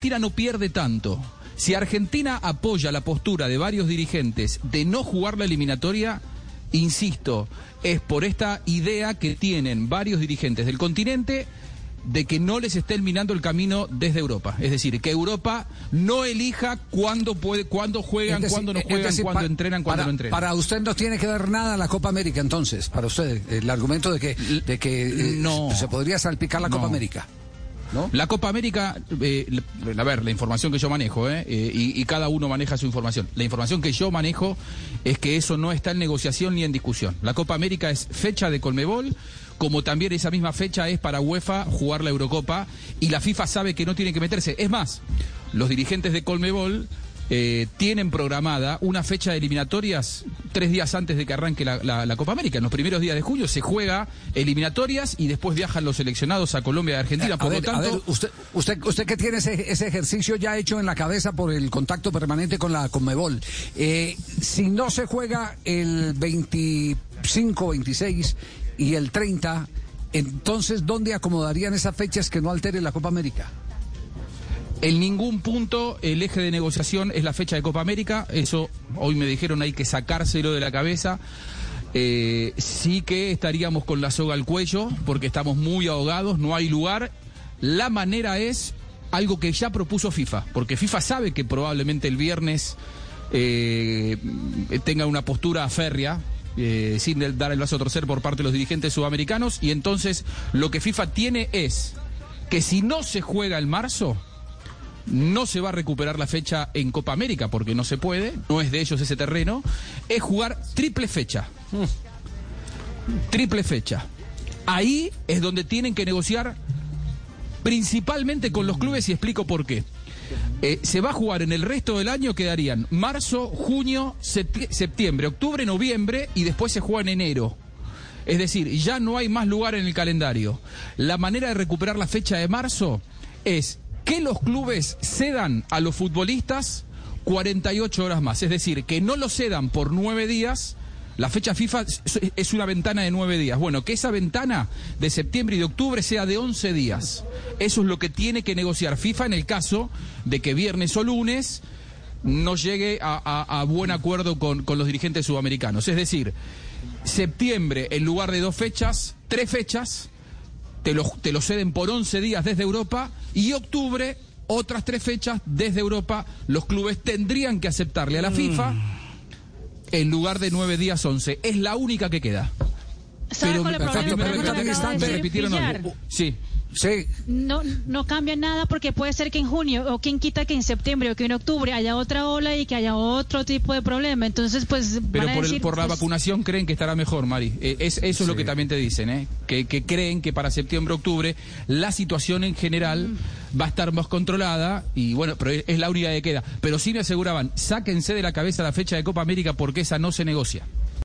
Argentina no pierde tanto. Si Argentina apoya la postura de varios dirigentes de no jugar la eliminatoria, insisto, es por esta idea que tienen varios dirigentes del continente de que no les esté eliminando el camino desde Europa. Es decir, que Europa no elija cuándo puede, cuándo juegan, cuándo no juegan, cuándo entrenan, cuándo no entrenan. Para usted no tiene que dar nada la Copa América entonces, para usted, el argumento de que, de que eh, No. se podría salpicar la Copa. América. La Copa América, eh, a ver, la información que yo manejo, eh, eh, y, y cada uno maneja su información. La información que yo manejo es que eso no está en negociación ni en discusión. La Copa América es fecha de Colmebol, como también esa misma fecha es para UEFA jugar la Eurocopa, y la FIFA sabe que no tiene que meterse. Es más, los dirigentes de Colmebol eh, tienen programada una fecha de eliminatorias tres días antes de que arranque la, la- la Copa América. En los primeros días de julio se juega eliminatorias y después viajan los seleccionados a Colombia y Argentina. A Por ver, lo tanto, a ver, usted, usted, usted que tiene ese, ese ejercicio ya hecho en la cabeza por el contacto permanente con la Conmebol, eh, si no se juega el 25, 26 y el 30, entonces ¿dónde acomodarían esas fechas que no altere la Copa América? En ningún punto el eje de negociación es la fecha de Copa América. Eso hoy me dijeron hay que sacárselo de la cabeza. Eh, sí que estaríamos con la soga al cuello porque estamos muy ahogados, no hay lugar. La manera es algo que ya propuso FIFA, porque FIFA sabe que probablemente el viernes eh, tenga una postura férrea. eh, sin dar el brazo a torcer por parte de los dirigentes sudamericanos y entonces lo que FIFA tiene es que si no se juega el marzo, no se va a recuperar la fecha en Copa América porque no se puede, no es de ellos ese terreno, es jugar triple fecha. Triple fecha. Ahí es donde tienen que negociar principalmente con los clubes y explico por qué. Eh, se va a jugar en el resto del año, quedarían marzo, junio, septi- septiembre, octubre, noviembre y después se juega en enero. Es decir, ya no hay más lugar en el calendario. La manera de recuperar la fecha de marzo es que los clubes cedan a los futbolistas 48 horas más. Es decir, que no lo cedan por nueve días. La fecha FIFA es- una ventana de nueve días. Bueno, que esa ventana de septiembre y de octubre sea de 11 días. Eso es lo que tiene que negociar FIFA en el caso de que viernes o lunes no llegue a, buen acuerdo con, con los dirigentes sudamericanos. Es decir, septiembre en lugar de dos fechas, tres fechas, te lo, te lo ceden por 11 días desde Europa y octubre, otras tres fechas desde Europa, los clubes tendrían que aceptarle a la FIFA en lugar de nueve días 11. Es la única que queda. ¿Sabe cuál es el me- problema? me- me- me. Sí. Sí, No, no cambia nada porque puede ser que en junio o quien quita que en septiembre o que en octubre haya otra ola y que haya otro tipo de problema. Entonces, pues. Pero van a por, el- por la pues, vacunación creen que estará mejor, Mari. Eh, es, eso es lo que también te dicen, ¿eh? que, que creen que para septiembre, octubre, la situación en general va a estar más controlada y bueno, pero es, es la única que queda. Pero sí me aseguraban, sáquense de la cabeza la fecha de Copa América porque esa no se negocia.